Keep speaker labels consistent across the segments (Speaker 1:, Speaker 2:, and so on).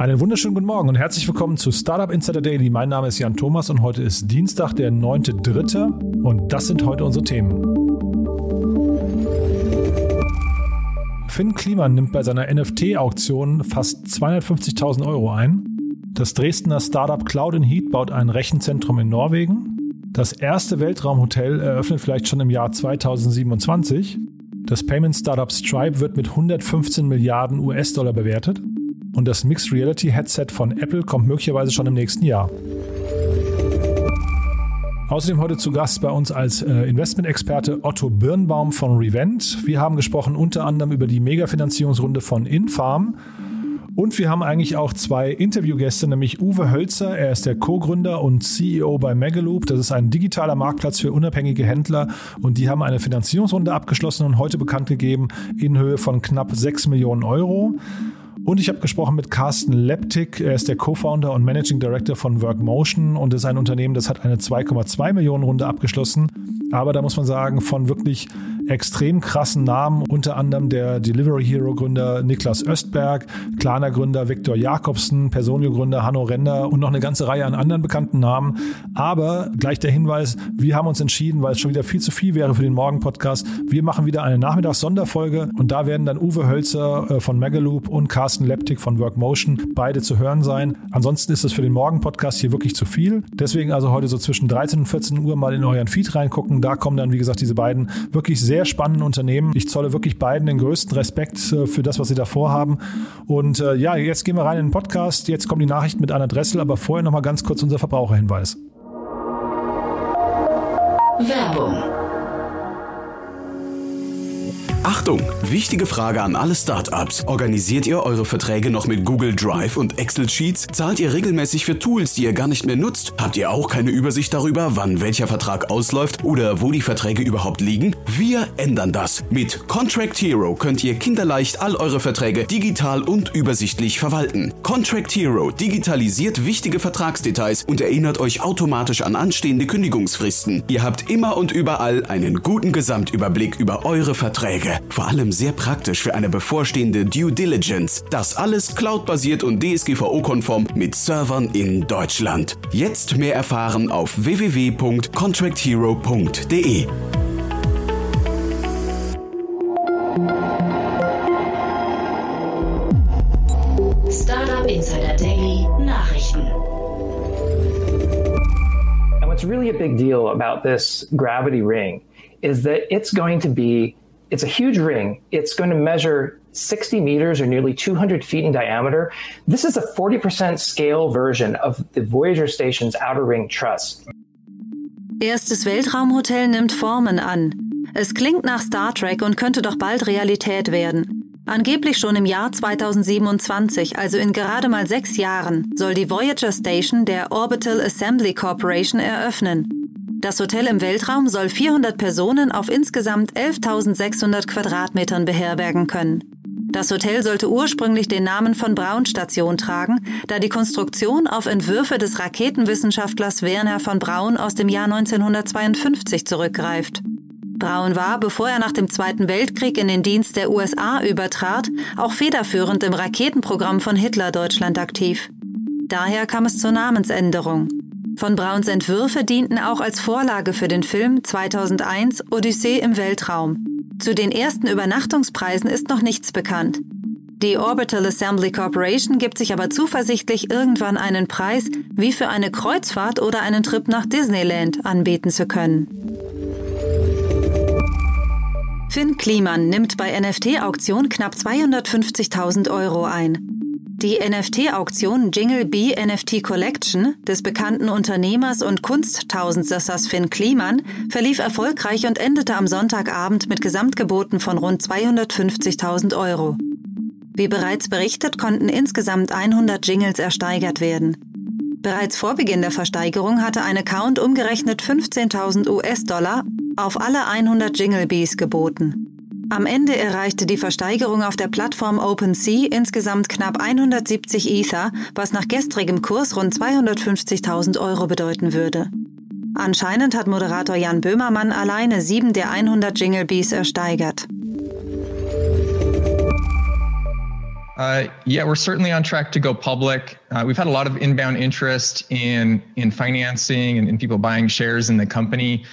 Speaker 1: Einen wunderschönen guten Morgen und herzlich willkommen zu Startup Insider Daily. Mein Name ist Jan Thomas und heute ist Dienstag, der 9.3. und das sind heute unsere Themen. Finn Kliman nimmt bei seiner NFT-Auktion fast 250.000 Euro ein. Das Dresdner Startup Cloud in Heat baut ein Rechenzentrum in Norwegen. Das erste Weltraumhotel eröffnet vielleicht schon im Jahr 2027. Das Payment Startup Stripe wird mit 115 Milliarden US-Dollar bewertet und das Mixed Reality Headset von Apple kommt möglicherweise schon im nächsten Jahr. Außerdem heute zu Gast bei uns als äh, Investmentexperte Otto Birnbaum von Revent. Wir haben gesprochen unter anderem über die Megafinanzierungsrunde von Infarm. Und wir haben eigentlich auch zwei Interviewgäste, nämlich Uwe Hölzer. Er ist der Co-Gründer und CEO bei Megaloop. Das ist ein digitaler Marktplatz für unabhängige Händler. Und die haben eine Finanzierungsrunde abgeschlossen und heute bekannt gegeben in Höhe von knapp 6 Millionen Euro. Und ich habe gesprochen mit Carsten Leptik. Er ist der Co-Founder und Managing Director von Workmotion und ist ein Unternehmen, das hat eine 2,2 Millionen Runde abgeschlossen. Aber da muss man sagen, von wirklich extrem krassen Namen, unter anderem der Delivery Hero Gründer Niklas Östberg, Klarna Gründer Viktor Jakobsen, Personio Gründer Hanno Render und noch eine ganze Reihe an anderen bekannten Namen. Aber gleich der Hinweis, wir haben uns entschieden, weil es schon wieder viel zu viel wäre für den Morgen-Podcast. Wir machen wieder eine Nachmittags-Sonderfolge und da werden dann Uwe Hölzer äh, von Megaloop und Carsten Leptik von Workmotion beide zu hören sein. Ansonsten ist es für den Morgen-Podcast hier wirklich zu viel. Deswegen also heute so zwischen 13 und 14 Uhr mal in euren Feed reingucken. Da kommen dann, wie gesagt, diese beiden wirklich sehr sehr spannenden Unternehmen. Ich zolle wirklich beiden den größten Respekt äh, für das, was sie da vorhaben. Und äh, ja, jetzt gehen wir rein in den Podcast. Jetzt kommen die Nachrichten mit Anna Dressel, aber vorher noch mal ganz kurz unser Verbraucherhinweis.
Speaker 2: Werbung Achtung, wichtige Frage an alle Startups. Organisiert ihr eure Verträge noch mit Google Drive und Excel Sheets? Zahlt ihr regelmäßig für Tools, die ihr gar nicht mehr nutzt? Habt ihr auch keine Übersicht darüber, wann welcher Vertrag ausläuft oder wo die Verträge überhaupt liegen? Wir ändern das. Mit Contract Hero könnt ihr kinderleicht all eure Verträge digital und übersichtlich verwalten. Contract Hero digitalisiert wichtige Vertragsdetails und erinnert euch automatisch an anstehende Kündigungsfristen. Ihr habt immer und überall einen guten Gesamtüberblick über eure Verträge. Vor allem sehr praktisch für eine bevorstehende Due Diligence. Das alles cloudbasiert und DSGVO-konform mit Servern in Deutschland. Jetzt mehr erfahren auf www.contracthero.de.
Speaker 3: Startup Insider Daily Nachrichten. And what's really a big deal about this gravity ring is that it's going to be It's a huge ring. It's going to measure 60 meters or nearly 200 feet in diameter. This is a 40% scale version of the Voyager Station's Outer Ring Truss.
Speaker 4: Erstes Weltraumhotel nimmt Formen an. Es klingt nach Star Trek und könnte doch bald Realität werden. Angeblich schon im Jahr 2027, also in gerade mal sechs Jahren, soll die Voyager Station der Orbital Assembly Corporation eröffnen. Das Hotel im Weltraum soll 400 Personen auf insgesamt 11.600 Quadratmetern beherbergen können. Das Hotel sollte ursprünglich den Namen von Braun Station tragen, da die Konstruktion auf Entwürfe des Raketenwissenschaftlers Werner von Braun aus dem Jahr 1952 zurückgreift. Braun war, bevor er nach dem Zweiten Weltkrieg in den Dienst der USA übertrat, auch federführend im Raketenprogramm von Hitler Deutschland aktiv. Daher kam es zur Namensänderung. Von Brauns Entwürfe dienten auch als Vorlage für den Film 2001 Odyssee im Weltraum. Zu den ersten Übernachtungspreisen ist noch nichts bekannt. Die Orbital Assembly Corporation gibt sich aber zuversichtlich, irgendwann einen Preis wie für eine Kreuzfahrt oder einen Trip nach Disneyland anbieten zu können. Finn Kliman nimmt bei NFT-Auktion knapp 250.000 Euro ein. Die NFT-Auktion Jingle Bee NFT Collection des bekannten Unternehmers und Kunsttausendsessers Finn Kliman verlief erfolgreich und endete am Sonntagabend mit Gesamtgeboten von rund 250.000 Euro. Wie bereits berichtet, konnten insgesamt 100 Jingles ersteigert werden. Bereits vor Beginn der Versteigerung hatte ein Account umgerechnet 15.000 US-Dollar auf alle 100 Jingle Bees geboten. Am Ende erreichte die Versteigerung auf der Plattform OpenSea insgesamt knapp 170 Ether, was nach gestrigem Kurs rund 250.000 Euro bedeuten würde. Anscheinend hat Moderator Jan Böhmermann alleine sieben der 100 Jingle Bees ersteigert.
Speaker 5: Uh, yeah, we're certainly on track to go public. Uh, we've had a lot of inbound interest in in financing and in people buying shares in the company.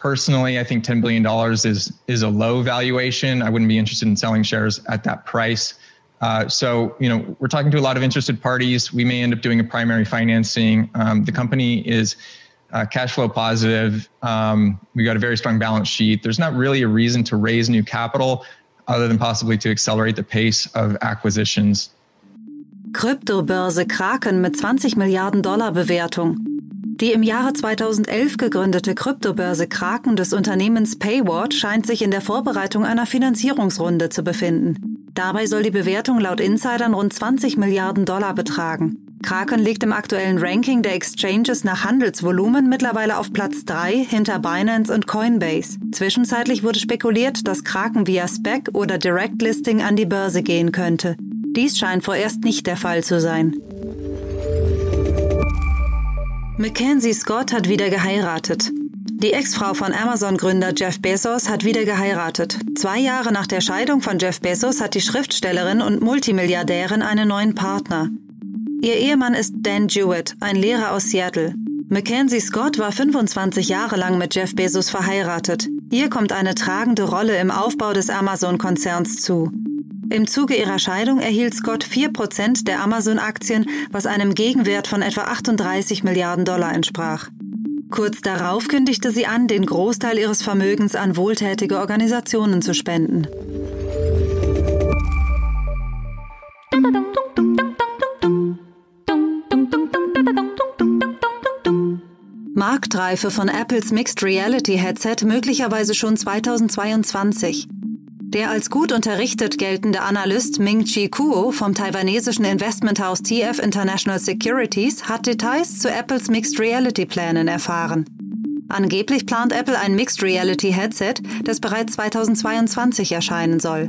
Speaker 5: Personally, I think $10 billion is is a low valuation. I wouldn't be interested in selling shares at that price. Uh, so, you know, we're talking to a lot of interested parties. We may end up doing a primary financing. Um, the company is uh, cash flow positive. Um, we got a very strong balance sheet. There's not really a reason to raise new capital other than possibly to accelerate the pace of acquisitions.
Speaker 4: Kryptobörse Kraken mit 20 Milliarden Dollar Bewertung. Die im Jahre 2011 gegründete Kryptobörse Kraken des Unternehmens Payward scheint sich in der Vorbereitung einer Finanzierungsrunde zu befinden. Dabei soll die Bewertung laut Insidern rund 20 Milliarden Dollar betragen. Kraken liegt im aktuellen Ranking der Exchanges nach Handelsvolumen mittlerweile auf Platz 3 hinter Binance und Coinbase. Zwischenzeitlich wurde spekuliert, dass Kraken via Spec oder Direct Listing an die Börse gehen könnte. Dies scheint vorerst nicht der Fall zu sein. Mackenzie Scott hat wieder geheiratet. Die Ex-Frau von Amazon-Gründer Jeff Bezos hat wieder geheiratet. Zwei Jahre nach der Scheidung von Jeff Bezos hat die Schriftstellerin und Multimilliardärin einen neuen Partner. Ihr Ehemann ist Dan Jewett, ein Lehrer aus Seattle. Mackenzie Scott war 25 Jahre lang mit Jeff Bezos verheiratet. Ihr kommt eine tragende Rolle im Aufbau des Amazon-Konzerns zu. Im Zuge ihrer Scheidung erhielt Scott 4% der Amazon-Aktien, was einem Gegenwert von etwa 38 Milliarden Dollar entsprach. Kurz darauf kündigte sie an, den Großteil ihres Vermögens an wohltätige Organisationen zu spenden. Marktreife von Apples Mixed Reality Headset möglicherweise schon 2022. Der als gut unterrichtet geltende Analyst Ming-Chi Kuo vom taiwanesischen Investmenthaus TF International Securities hat Details zu Apples Mixed Reality Plänen erfahren. Angeblich plant Apple ein Mixed Reality Headset, das bereits 2022 erscheinen soll.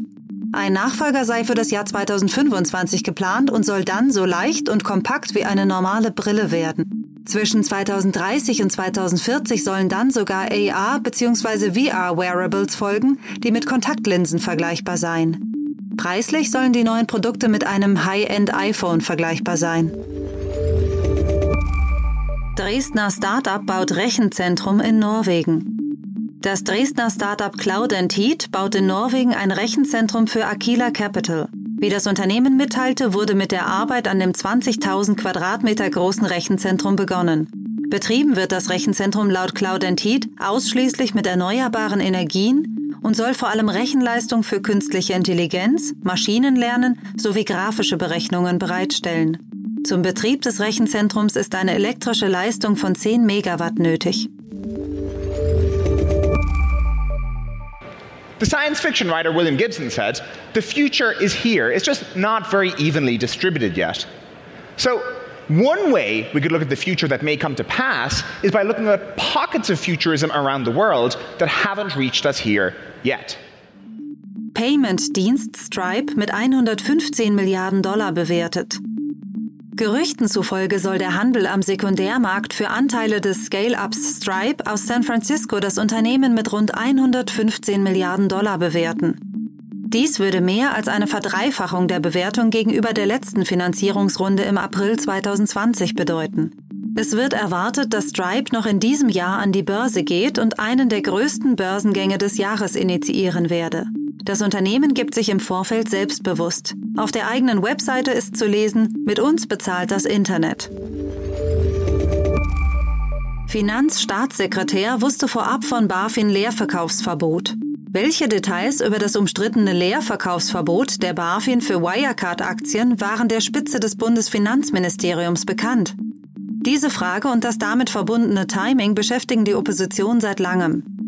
Speaker 4: Ein Nachfolger sei für das Jahr 2025 geplant und soll dann so leicht und kompakt wie eine normale Brille werden. Zwischen 2030 und 2040 sollen dann sogar AR- bzw. VR-Wearables folgen, die mit Kontaktlinsen vergleichbar seien. Preislich sollen die neuen Produkte mit einem High-End-iPhone vergleichbar sein. Dresdner Startup baut Rechenzentrum in Norwegen. Das Dresdner Startup Cloud Heat baut in Norwegen ein Rechenzentrum für Aquila Capital. Wie das Unternehmen mitteilte, wurde mit der Arbeit an dem 20.000 Quadratmeter großen Rechenzentrum begonnen. Betrieben wird das Rechenzentrum laut Cloud Heat ausschließlich mit erneuerbaren Energien und soll vor allem Rechenleistung für künstliche Intelligenz, Maschinenlernen sowie grafische Berechnungen bereitstellen. Zum Betrieb des Rechenzentrums ist eine elektrische Leistung von 10 Megawatt nötig.
Speaker 6: The science fiction writer William Gibson said, The future is here, it's just not very evenly distributed yet. So, one way we could look at the future that may come to pass is by looking at pockets of futurism around the world that haven't reached us here yet.
Speaker 4: Payment-Dienst Stripe mit 115 Milliarden Dollar bewertet. Gerüchten zufolge soll der Handel am Sekundärmarkt für Anteile des Scale-Ups Stripe aus San Francisco das Unternehmen mit rund 115 Milliarden Dollar bewerten. Dies würde mehr als eine Verdreifachung der Bewertung gegenüber der letzten Finanzierungsrunde im April 2020 bedeuten. Es wird erwartet, dass Stripe noch in diesem Jahr an die Börse geht und einen der größten Börsengänge des Jahres initiieren werde. Das Unternehmen gibt sich im Vorfeld selbstbewusst. Auf der eigenen Webseite ist zu lesen, mit uns bezahlt das Internet. Finanzstaatssekretär wusste vorab von BaFin Leerverkaufsverbot. Welche Details über das umstrittene Leerverkaufsverbot der BaFin für Wirecard-Aktien waren der Spitze des Bundesfinanzministeriums bekannt? Diese Frage und das damit verbundene Timing beschäftigen die Opposition seit langem.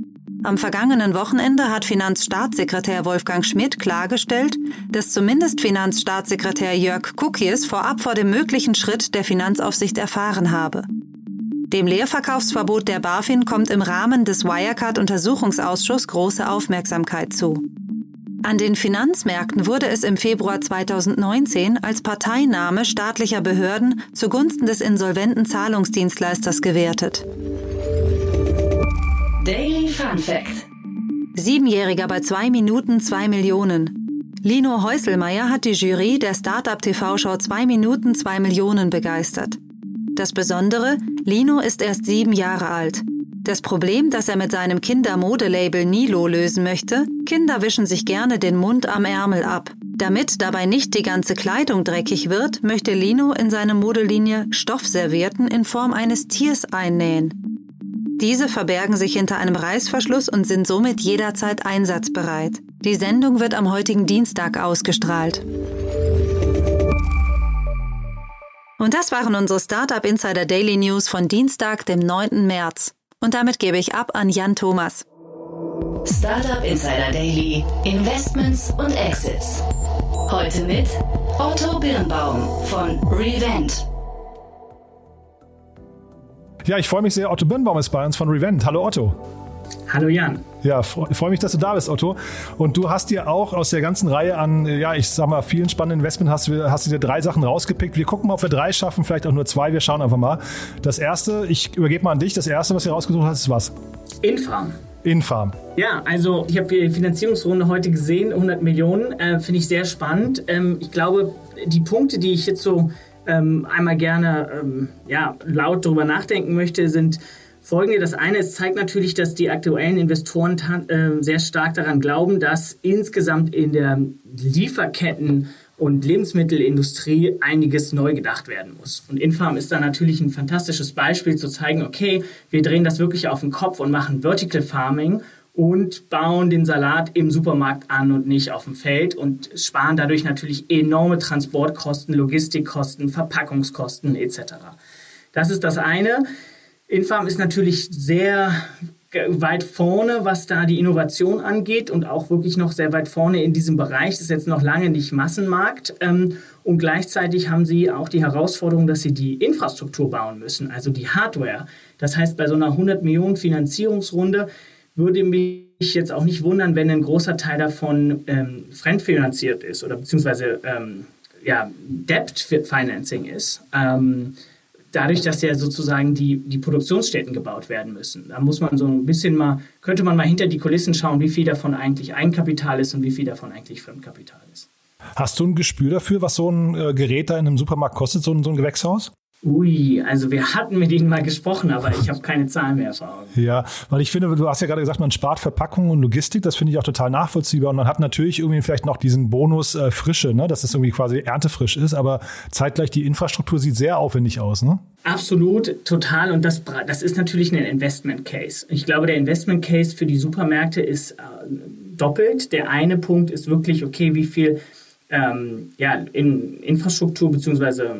Speaker 4: Am vergangenen Wochenende hat Finanzstaatssekretär Wolfgang Schmidt klargestellt, dass zumindest Finanzstaatssekretär Jörg Kukies vorab vor dem möglichen Schritt der Finanzaufsicht erfahren habe. Dem Leerverkaufsverbot der BaFin kommt im Rahmen des Wirecard-Untersuchungsausschusses große Aufmerksamkeit zu. An den Finanzmärkten wurde es im Februar 2019 als Parteinahme staatlicher Behörden zugunsten des insolventen Zahlungsdienstleisters gewertet.
Speaker 7: Daily Fun Fact.
Speaker 4: Siebenjähriger bei zwei Minuten zwei Millionen. Lino Häuselmeier hat die Jury der Startup TV-Show 2 Minuten 2 Millionen begeistert. Das Besondere, Lino ist erst sieben Jahre alt. Das Problem, das er mit seinem Kindermodelabel Nilo lösen möchte, Kinder wischen sich gerne den Mund am Ärmel ab. Damit dabei nicht die ganze Kleidung dreckig wird, möchte Lino in seine Modellinie Stoffservierten in Form eines Tiers einnähen. Diese verbergen sich hinter einem Reißverschluss und sind somit jederzeit einsatzbereit. Die Sendung wird am heutigen Dienstag ausgestrahlt. Und das waren unsere Startup Insider Daily News von Dienstag, dem 9. März. Und damit gebe ich ab an Jan Thomas.
Speaker 7: Startup Insider Daily, Investments und Exits. Heute mit Otto Birnbaum von Revent.
Speaker 1: Ja, ich freue mich sehr. Otto Birnbaum ist bei uns von Revent. Hallo Otto.
Speaker 8: Hallo Jan.
Speaker 1: Ja, ich freue mich, dass du da bist, Otto. Und du hast dir auch aus der ganzen Reihe an, ja, ich sag mal, vielen spannenden Investments hast, hast du dir drei Sachen rausgepickt. Wir gucken mal, ob wir drei schaffen, vielleicht auch nur zwei. Wir schauen einfach mal. Das erste, ich übergebe mal an dich. Das erste, was du rausgesucht hast, ist was?
Speaker 8: Infarm.
Speaker 1: Infarm.
Speaker 8: Ja, also ich habe die Finanzierungsrunde heute gesehen, 100 Millionen, äh, finde ich sehr spannend. Ähm, ich glaube, die Punkte, die ich jetzt so ähm, einmal gerne ähm, ja, laut darüber nachdenken möchte, sind folgende. Das eine, es zeigt natürlich, dass die aktuellen Investoren äh, sehr stark daran glauben, dass insgesamt in der Lieferketten und Lebensmittelindustrie einiges neu gedacht werden muss. Und Infarm ist da natürlich ein fantastisches Beispiel zu zeigen, okay, wir drehen das wirklich auf den Kopf und machen Vertical Farming und bauen den Salat im Supermarkt an und nicht auf dem Feld und sparen dadurch natürlich enorme Transportkosten, Logistikkosten, Verpackungskosten etc. Das ist das eine. Infarm ist natürlich sehr weit vorne, was da die Innovation angeht und auch wirklich noch sehr weit vorne in diesem Bereich. Das ist jetzt noch lange nicht Massenmarkt. Ähm, und gleichzeitig haben sie auch die Herausforderung, dass sie die Infrastruktur bauen müssen, also die Hardware. Das heißt, bei so einer 100 Millionen Finanzierungsrunde würde mich jetzt auch nicht wundern, wenn ein großer Teil davon ähm, fremdfinanziert ist oder beziehungsweise ähm, ja, Debt Financing ist. Ähm, dadurch, dass ja sozusagen die, die Produktionsstätten gebaut werden müssen. Da muss man so ein bisschen mal, könnte man mal hinter die Kulissen schauen, wie viel davon eigentlich Eigenkapital ist und wie viel davon eigentlich Fremdkapital ist.
Speaker 1: Hast du ein Gespür dafür, was so ein äh, Gerät da in einem Supermarkt kostet, so ein, so ein Gewächshaus?
Speaker 8: Ui, also wir hatten mit ihnen mal gesprochen, aber ich habe keine Zahlen mehr vor Augen.
Speaker 1: Ja, weil ich finde, du hast ja gerade gesagt, man spart Verpackung und Logistik, das finde ich auch total nachvollziehbar und man hat natürlich irgendwie vielleicht noch diesen Bonus äh, Frische, ne, dass es irgendwie quasi erntefrisch ist, aber zeitgleich die Infrastruktur sieht sehr aufwendig aus, ne?
Speaker 8: Absolut, total und das, das ist natürlich ein Investment Case. Ich glaube, der Investment Case für die Supermärkte ist äh, doppelt. Der eine Punkt ist wirklich, okay, wie viel ähm, ja, in Infrastruktur beziehungsweise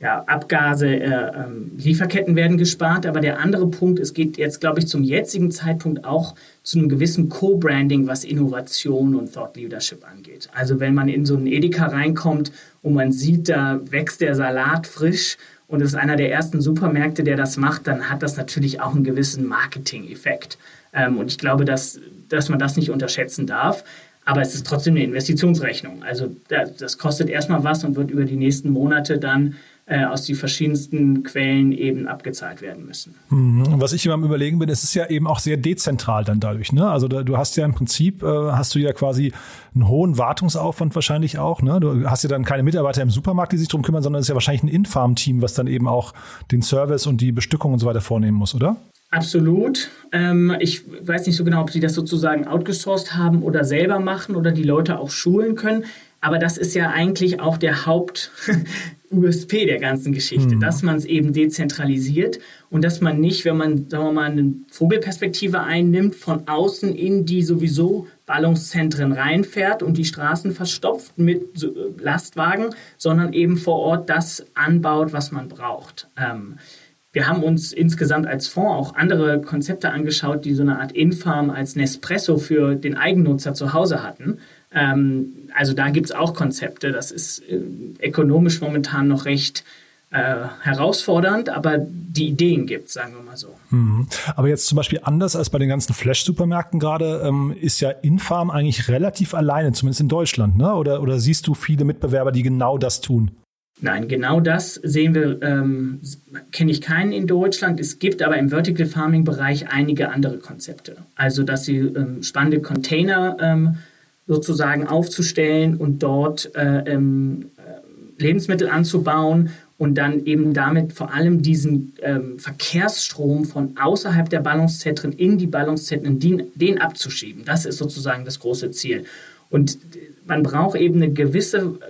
Speaker 8: ja, Abgase, äh, ähm, Lieferketten werden gespart. Aber der andere Punkt, es geht jetzt, glaube ich, zum jetzigen Zeitpunkt auch zu einem gewissen Co-Branding, was Innovation und Thought Leadership angeht. Also wenn man in so einen Edeka reinkommt und man sieht, da wächst der Salat frisch und es ist einer der ersten Supermärkte, der das macht, dann hat das natürlich auch einen gewissen Marketing-Effekt. Ähm, und ich glaube, dass, dass man das nicht unterschätzen darf. Aber es ist trotzdem eine Investitionsrechnung. Also das kostet erstmal was und wird über die nächsten Monate dann äh, aus den verschiedensten Quellen eben abgezahlt werden müssen.
Speaker 1: Mhm. Was ich immer am Überlegen bin, es ist ja eben auch sehr dezentral dann dadurch. Ne? Also da, du hast ja im Prinzip, äh, hast du ja quasi einen hohen Wartungsaufwand wahrscheinlich auch. Ne? Du hast ja dann keine Mitarbeiter im Supermarkt, die sich darum kümmern, sondern es ist ja wahrscheinlich ein Infarm-Team, was dann eben auch den Service und die Bestückung und so weiter vornehmen muss, oder?
Speaker 8: Absolut. Ähm, ich weiß nicht so genau, ob sie das sozusagen outgesourced haben oder selber machen oder die Leute auch schulen können. Aber das ist ja eigentlich auch der Haupt, USP der ganzen Geschichte, mhm. dass man es eben dezentralisiert und dass man nicht, wenn man, sagen wir mal, eine Vogelperspektive einnimmt, von außen in die sowieso Ballungszentren reinfährt und die Straßen verstopft mit äh, Lastwagen, sondern eben vor Ort das anbaut, was man braucht. Ähm, wir haben uns insgesamt als Fonds auch andere Konzepte angeschaut, die so eine Art Infarm als Nespresso für den Eigennutzer zu Hause hatten. Ähm, also da gibt es auch Konzepte. Das ist äh, ökonomisch momentan noch recht äh, herausfordernd, aber die Ideen gibt es, sagen wir mal so.
Speaker 1: Mhm. Aber jetzt zum Beispiel anders als bei den ganzen Flash-Supermärkten gerade, ähm, ist ja Infarm eigentlich relativ alleine, zumindest in Deutschland, ne? Oder, oder siehst du viele Mitbewerber, die genau das tun?
Speaker 8: Nein, genau das sehen wir, ähm, kenne ich keinen in Deutschland. Es gibt aber im Vertical Farming Bereich einige andere Konzepte. Also, dass sie ähm, spannende Container ähm, sozusagen aufzustellen und dort äh, ähm, Lebensmittel anzubauen und dann eben damit vor allem diesen ähm, Verkehrsstrom von außerhalb der Ballungszentren in die Ballungszentren, den, den abzuschieben. Das ist sozusagen das große Ziel. Und man braucht eben eine gewisse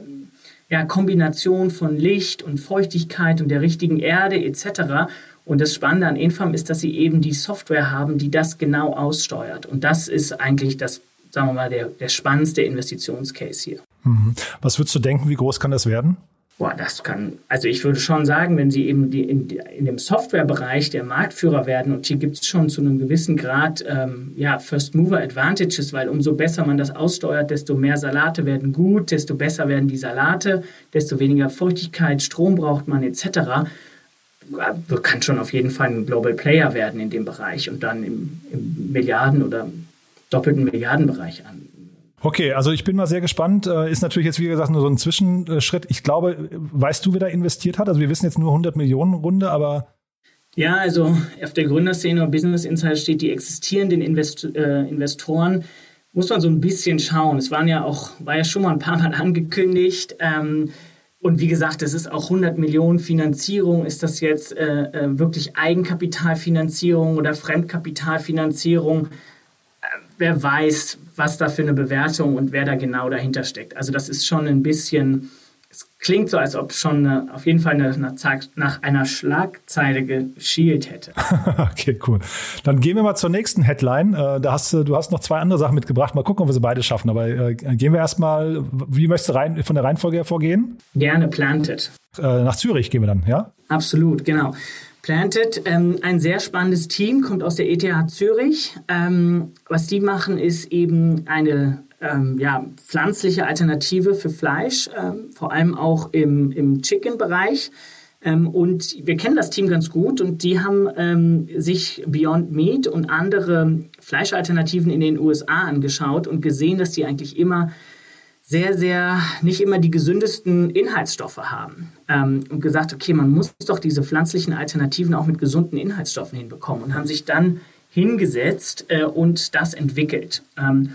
Speaker 8: ja, Kombination von Licht und Feuchtigkeit und der richtigen Erde etc. Und das Spannende an Infam ist, dass sie eben die Software haben, die das genau aussteuert. Und das ist eigentlich das, sagen wir mal, der, der spannendste Investitionscase hier.
Speaker 1: Mhm. Was würdest du denken, wie groß kann das werden?
Speaker 8: Boah, das kann, also ich würde schon sagen, wenn sie eben die, in, in dem Softwarebereich der Marktführer werden, und hier gibt es schon zu einem gewissen Grad ähm, ja, First Mover Advantages, weil umso besser man das aussteuert, desto mehr Salate werden gut, desto besser werden die Salate, desto weniger Feuchtigkeit, Strom braucht man etc. Kann schon auf jeden Fall ein Global Player werden in dem Bereich und dann im, im Milliarden- oder doppelten Milliardenbereich an.
Speaker 1: Okay, also ich bin mal sehr gespannt. Äh, ist natürlich jetzt, wie gesagt, nur so ein Zwischenschritt. Ich glaube, weißt du, wer da investiert hat? Also wir wissen jetzt nur 100 Millionen Runde, aber...
Speaker 8: Ja, also auf der Gründerszene und Business Insight steht, die existierenden Invest äh, Investoren muss man so ein bisschen schauen. Es waren ja auch, war ja schon mal ein paar Mal angekündigt. Ähm, und wie gesagt, es ist auch 100 Millionen Finanzierung. Ist das jetzt äh, äh wirklich Eigenkapitalfinanzierung oder Fremdkapitalfinanzierung? Wer weiß, was da für eine Bewertung und wer da genau dahinter steckt. Also das ist schon ein bisschen, es klingt so, als ob schon eine, auf jeden Fall eine, nach einer Schlagzeile geschielt hätte.
Speaker 1: okay, cool. Dann gehen wir mal zur nächsten Headline. Äh, da hast du, du hast noch zwei andere Sachen mitgebracht. Mal gucken, ob wir sie beide schaffen. Aber äh, gehen wir erstmal, wie möchtest du rein, von der Reihenfolge her vorgehen?
Speaker 8: Gerne planted.
Speaker 1: Äh, nach Zürich gehen wir dann, ja?
Speaker 8: Absolut, genau. Planted, ähm, ein sehr spannendes Team, kommt aus der ETH Zürich. Ähm, was die machen, ist eben eine ähm, ja, pflanzliche Alternative für Fleisch, ähm, vor allem auch im, im Chicken-Bereich. Ähm, und wir kennen das Team ganz gut und die haben ähm, sich Beyond Meat und andere Fleischalternativen in den USA angeschaut und gesehen, dass die eigentlich immer sehr, sehr nicht immer die gesündesten Inhaltsstoffe haben. Ähm, und gesagt, okay, man muss doch diese pflanzlichen Alternativen auch mit gesunden Inhaltsstoffen hinbekommen und haben sich dann hingesetzt äh, und das entwickelt. Ähm,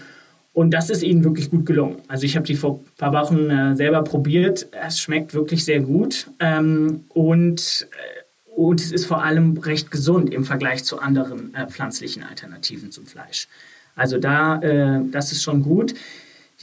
Speaker 8: und das ist ihnen wirklich gut gelungen. Also ich habe die vor ein paar Wochen äh, selber probiert. Es schmeckt wirklich sehr gut. Ähm, und, äh, und es ist vor allem recht gesund im Vergleich zu anderen äh, pflanzlichen Alternativen zum Fleisch. Also da, äh, das ist schon gut.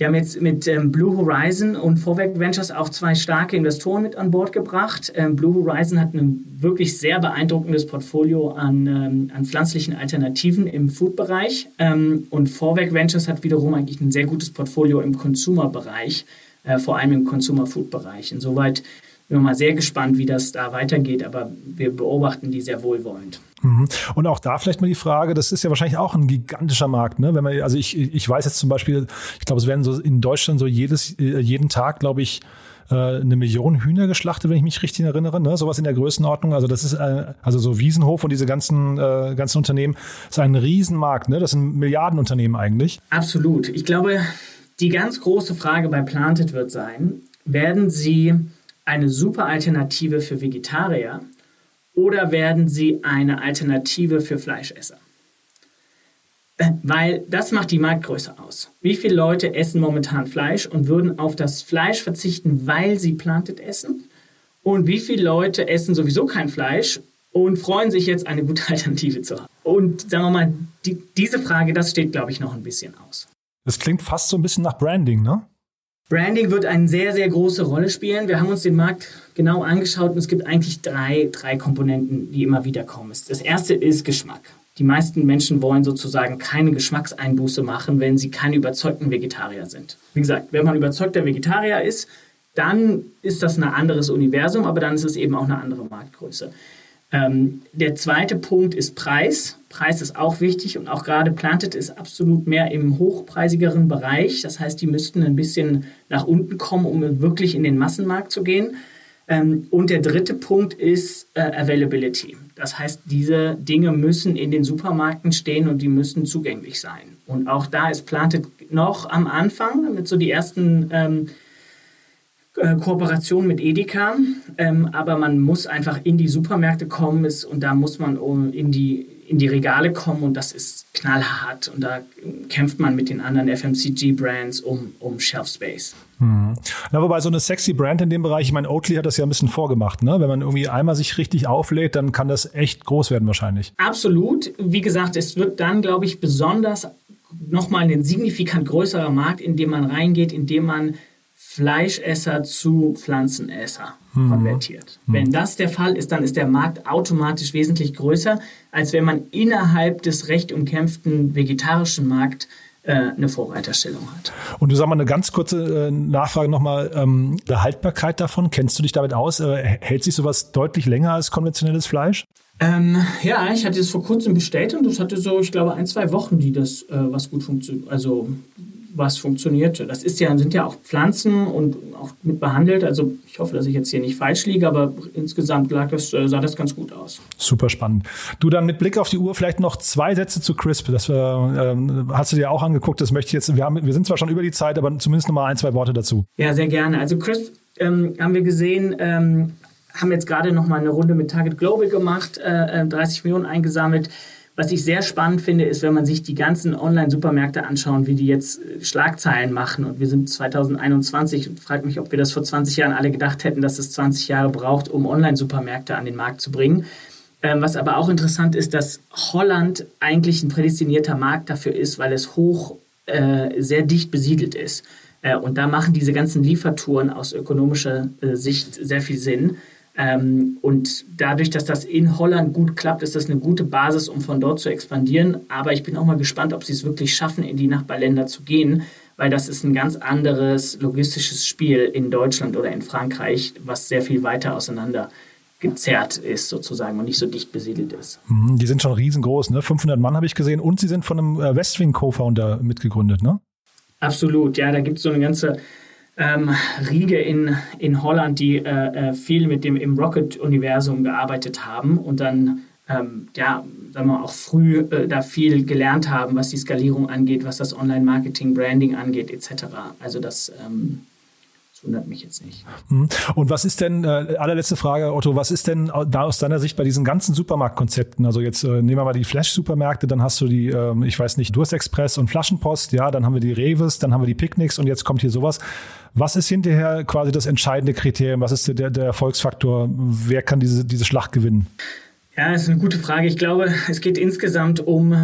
Speaker 8: Die haben jetzt mit ähm, Blue Horizon und Vorwerk Ventures auch zwei starke Investoren mit an Bord gebracht. Ähm, Blue Horizon hat ein wirklich sehr beeindruckendes Portfolio an, ähm, an pflanzlichen Alternativen im Food-Bereich. Und Vorwerk Ventures hat wiederum eigentlich ein sehr gutes Portfolio im Consumer-Bereich, äh, vor allem im Consumer-Food-Bereich. Insoweit bin mal sehr gespannt, wie das da weitergeht, aber wir beobachten die sehr wohlwollend.
Speaker 1: Mhm. Und auch da vielleicht mal die Frage, das ist ja wahrscheinlich auch ein gigantischer Markt, ne? Wenn man, also ich, ich weiß jetzt zum Beispiel, ich glaube, es werden so in Deutschland so jedes, äh, jeden Tag, glaube ich, äh, eine Million Hühner geschlachtet, wenn ich mich richtig erinnere, ne? sowas in der Größenordnung. Also das ist äh, also so Wiesenhof und diese ganzen äh, ganzen Unternehmen ist ein Riesenmarkt, ne? Das sind Milliardenunternehmen eigentlich.
Speaker 8: Absolut. Ich glaube, die ganz große Frage bei Planted wird sein: Werden Sie eine super Alternative für Vegetarier oder werden sie eine Alternative für Fleischesser? Weil das macht die Marktgröße aus. Wie viele Leute essen momentan Fleisch und würden auf das Fleisch verzichten, weil sie Planted essen? Und wie viele Leute essen sowieso kein Fleisch und freuen sich jetzt, eine gute Alternative zu haben? Und sagen wir mal, die, diese Frage, das steht, glaube ich, noch ein bisschen aus.
Speaker 1: Das klingt fast so ein bisschen nach Branding, ne?
Speaker 8: Branding wird eine sehr, sehr große Rolle spielen. Wir haben uns den Markt genau angeschaut und es gibt eigentlich drei, drei Komponenten, die immer wieder kommen. Das erste ist Geschmack. Die meisten Menschen wollen sozusagen keine Geschmackseinbuße machen, wenn sie keine überzeugten Vegetarier sind. Wie gesagt, wenn man überzeugter Vegetarier ist, dann ist das ein anderes Universum, aber dann ist es eben auch eine andere Marktgröße. Ähm, der zweite Punkt ist Preis. Preis ist auch wichtig und auch gerade Planted ist absolut mehr im hochpreisigeren Bereich. Das heißt, die müssten ein bisschen nach unten kommen, um wirklich in den Massenmarkt zu gehen. Ähm, und der dritte Punkt ist äh, Availability. Das heißt, diese Dinge müssen in den Supermärkten stehen und die müssen zugänglich sein. Und auch da ist Planted noch am Anfang mit so die ersten ähm, äh, Kooperation mit Edeka, ähm, aber man muss einfach in die Supermärkte kommen ist, und da muss man in die in die Regale kommen und das ist knallhart und da kämpft man mit den anderen FMCG-Brands um, um Shelf Space.
Speaker 1: Hm. Na, wobei so eine sexy Brand in dem Bereich, ich meine, Oatly hat das ja ein bisschen vorgemacht, ne? Wenn man irgendwie einmal sich richtig auflädt, dann kann das echt groß werden wahrscheinlich.
Speaker 8: Absolut. Wie gesagt, es wird dann, glaube ich, besonders nochmal ein signifikant größerer Markt, in dem man reingeht, in dem man Fleischesser zu Pflanzenesser mhm. konvertiert. Mhm. Wenn das der Fall ist, dann ist der Markt automatisch wesentlich größer, als wenn man innerhalb des recht umkämpften vegetarischen Markts äh, eine Vorreiterstellung hat.
Speaker 1: Und du sag mal eine ganz kurze äh, Nachfrage nochmal, ähm, der Haltbarkeit davon, kennst du dich damit aus? Äh, hält sich sowas deutlich länger als konventionelles Fleisch?
Speaker 8: Ähm, ja, ich hatte es vor kurzem bestellt und das hatte so, ich glaube, ein, zwei Wochen, die das äh, was gut funktioniert, also was funktionierte. Das ist ja, sind ja auch Pflanzen und auch mit behandelt. Also ich hoffe, dass ich jetzt hier nicht falsch liege, aber insgesamt lag das, äh, sah das ganz gut aus.
Speaker 1: Super spannend. Du dann mit Blick auf die Uhr vielleicht noch zwei Sätze zu Crisp. Das äh, ähm, hast du dir auch angeguckt. Das möchte ich jetzt. Wir, haben, wir sind zwar schon über die Zeit, aber zumindest noch mal ein, zwei Worte dazu.
Speaker 8: Ja, sehr gerne. Also Crisp ähm, haben wir gesehen. Ähm, haben jetzt gerade noch mal eine Runde mit Target Global gemacht, äh, 30 äh, Millionen eingesammelt. Was ich sehr spannend finde, ist, wenn man sich die ganzen Online-Supermärkte anschaut, wie die jetzt äh, Schlagzeilen machen. Und wir sind 2021 und frage mich, ob wir das vor 20 Jahren alle gedacht hätten, dass es 20 Jahre braucht, um Online-Supermärkte an den Markt zu bringen. Ähm, was aber auch interessant ist, dass Holland eigentlich ein prädestinierter Markt dafür ist, weil es hoch äh, sehr dicht besiedelt ist. Äh, und da machen diese ganzen Liefertouren aus ökonomischer äh, Sicht sehr viel Sinn. Ähm, und dadurch, dass das in Holland gut klappt, ist das eine gute Basis, um von dort zu expandieren. Aber ich bin auch mal gespannt, ob sie es wirklich schaffen, in die Nachbarländer zu gehen, weil das ist ein ganz anderes logistisches Spiel in Deutschland oder in Frankreich, was sehr viel weiter auseinander gezerrt ist sozusagen und nicht so dicht besiedelt ist.
Speaker 1: Mhm, die sind schon riesengroß, ne? 500 Mann habe ich gesehen und sie sind von einem äh, Westwing-Co-Founder mitgegründet, ne?
Speaker 8: Absolut, ja, da gibt es so eine ganze ähm, Riege in, in Holland, die äh, äh, viel mit dem im Rocket-Universum gearbeitet haben und dann ähm, ja, sagen wir auch früh äh, da viel gelernt haben, was die Skalierung angeht, was das Online-Marketing, Branding angeht, etc. Also das ähm, wundert mich jetzt nicht.
Speaker 1: Mhm. Und was ist denn, äh, allerletzte Frage, Otto, was ist denn da aus deiner Sicht bei diesen ganzen Supermarktkonzepten? Also jetzt äh, nehmen wir mal die Flash-Supermärkte, dann hast du die, äh, ich weiß nicht, Durstexpress und Flaschenpost, ja, dann haben wir die Reves, dann haben wir die Picknicks und jetzt kommt hier sowas. Was ist hinterher quasi das entscheidende Kriterium? Was ist der, der Erfolgsfaktor? Wer kann diese, diese Schlacht gewinnen?
Speaker 8: Ja, das ist eine gute Frage. Ich glaube, es geht insgesamt um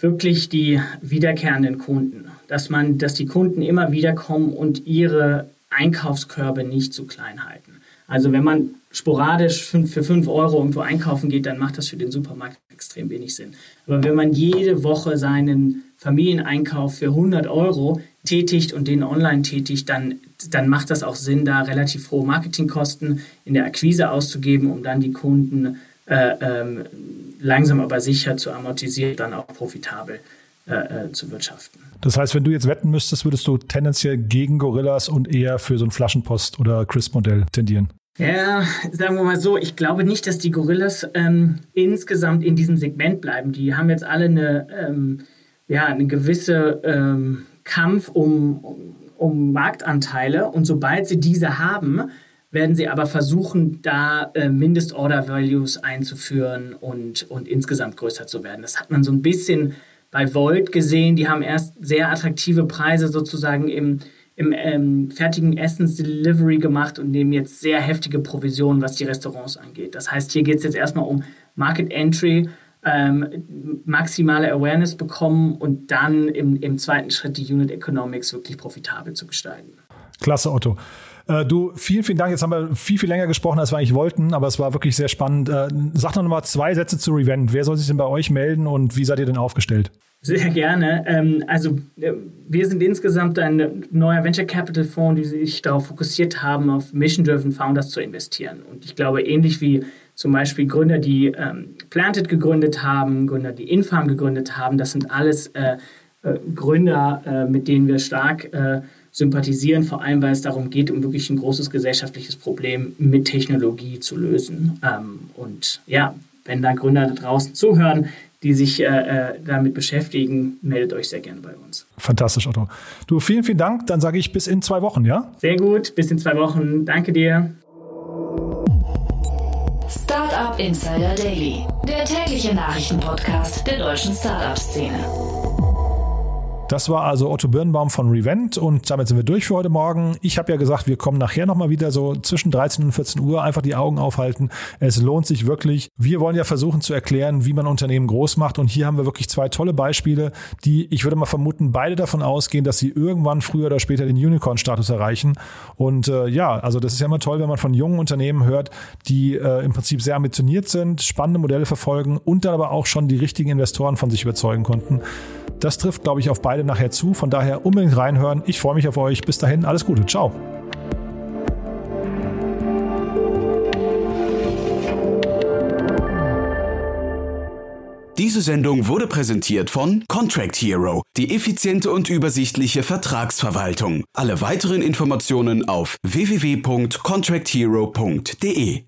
Speaker 8: wirklich die wiederkehrenden Kunden. Dass man, dass die Kunden immer wieder kommen und ihre Einkaufskörbe nicht zu klein halten. Also wenn man sporadisch für 5 Euro irgendwo einkaufen geht, dann macht das für den Supermarkt extrem wenig Sinn. Aber wenn man jede Woche seinen Familieneinkauf für 100 Euro tätigt und den online tätigt, dann, dann macht das auch Sinn, da relativ hohe Marketingkosten in der Akquise auszugeben, um dann die Kunden äh, ähm, langsam aber sicher zu amortisieren, dann auch profitabel äh, äh, zu wirtschaften.
Speaker 1: Das heißt, wenn du jetzt wetten müsstest, würdest du tendenziell gegen Gorillas und eher für so ein Flaschenpost- oder Crisp-Modell tendieren?
Speaker 8: Ja, sagen wir mal so, ich glaube nicht, dass die Gorillas ähm, insgesamt in diesem Segment bleiben. Die haben jetzt alle eine, ähm, ja, eine gewisse ähm, Kampf um, um Marktanteile und sobald sie diese haben, werden sie aber versuchen, da äh, Mindestorder-Values einzuführen und, und insgesamt größer zu werden. Das hat man so ein bisschen bei Volt gesehen. Die haben erst sehr attraktive Preise sozusagen im, im ähm, fertigen Essens-Delivery gemacht und nehmen jetzt sehr heftige Provisionen, was die Restaurants angeht. Das heißt, hier geht es jetzt erstmal um Market Entry ähm, maximale Awareness bekommen und dann im, im zweiten Schritt die Unit Economics wirklich profitabel zu gestalten.
Speaker 1: Klasse, Otto. Äh, du, vielen, vielen Dank. Jetzt haben wir viel, viel länger gesprochen, als wir eigentlich wollten, aber es war wirklich sehr spannend. Äh, sag noch mal zwei Sätze zu Revent. Wer soll sich denn bei euch melden und wie seid ihr denn aufgestellt?
Speaker 8: Sehr gerne. Ähm, also äh, wir sind insgesamt ein neuer Venture Capital Fonds, die sich darauf fokussiert haben, auf Mission-Driven Founders zu investieren. Und ich glaube, ähnlich wie zum Beispiel Gründer, die ähm, Planted gegründet haben, Gründer, die Infarm gegründet haben. Das sind alles äh, äh, Gründer, äh, mit denen wir stark äh, sympathisieren, vor allem weil es darum geht, um wirklich ein großes gesellschaftliches Problem mit Technologie zu lösen. Ähm, und ja, wenn da Gründer da draußen zuhören, die sich äh, äh, damit beschäftigen, meldet euch sehr gerne bei uns.
Speaker 1: Fantastisch, Otto. Du, vielen, vielen Dank. Dann sage ich bis in zwei Wochen, ja?
Speaker 8: Sehr gut, bis in zwei Wochen. Danke dir.
Speaker 7: Insider Daily, der tägliche Nachrichtenpodcast der deutschen Startup-Szene.
Speaker 1: Das war also Otto Birnbaum von Revent und damit sind wir durch für heute Morgen. Ich habe ja gesagt, wir kommen nachher nochmal wieder so zwischen 13 und 14 Uhr, einfach die Augen aufhalten. Es lohnt sich wirklich. Wir wollen ja versuchen zu erklären, wie man Unternehmen groß macht und hier haben wir wirklich zwei tolle Beispiele, die, ich würde mal vermuten, beide davon ausgehen, dass sie irgendwann früher oder später den Unicorn-Status erreichen. Und äh, ja, also das ist ja immer toll, wenn man von jungen Unternehmen hört, die äh, im Prinzip sehr ambitioniert sind, spannende Modelle verfolgen und dann aber auch schon die richtigen Investoren von sich überzeugen konnten. Das trifft, glaube ich, auf beide nachher zu. Von daher unbedingt reinhören. Ich freue mich auf euch. Bis dahin, alles Gute. Ciao.
Speaker 2: Diese Sendung wurde präsentiert von Contract Hero, die effiziente und übersichtliche Vertragsverwaltung. Alle weiteren Informationen auf www.contracthero.de.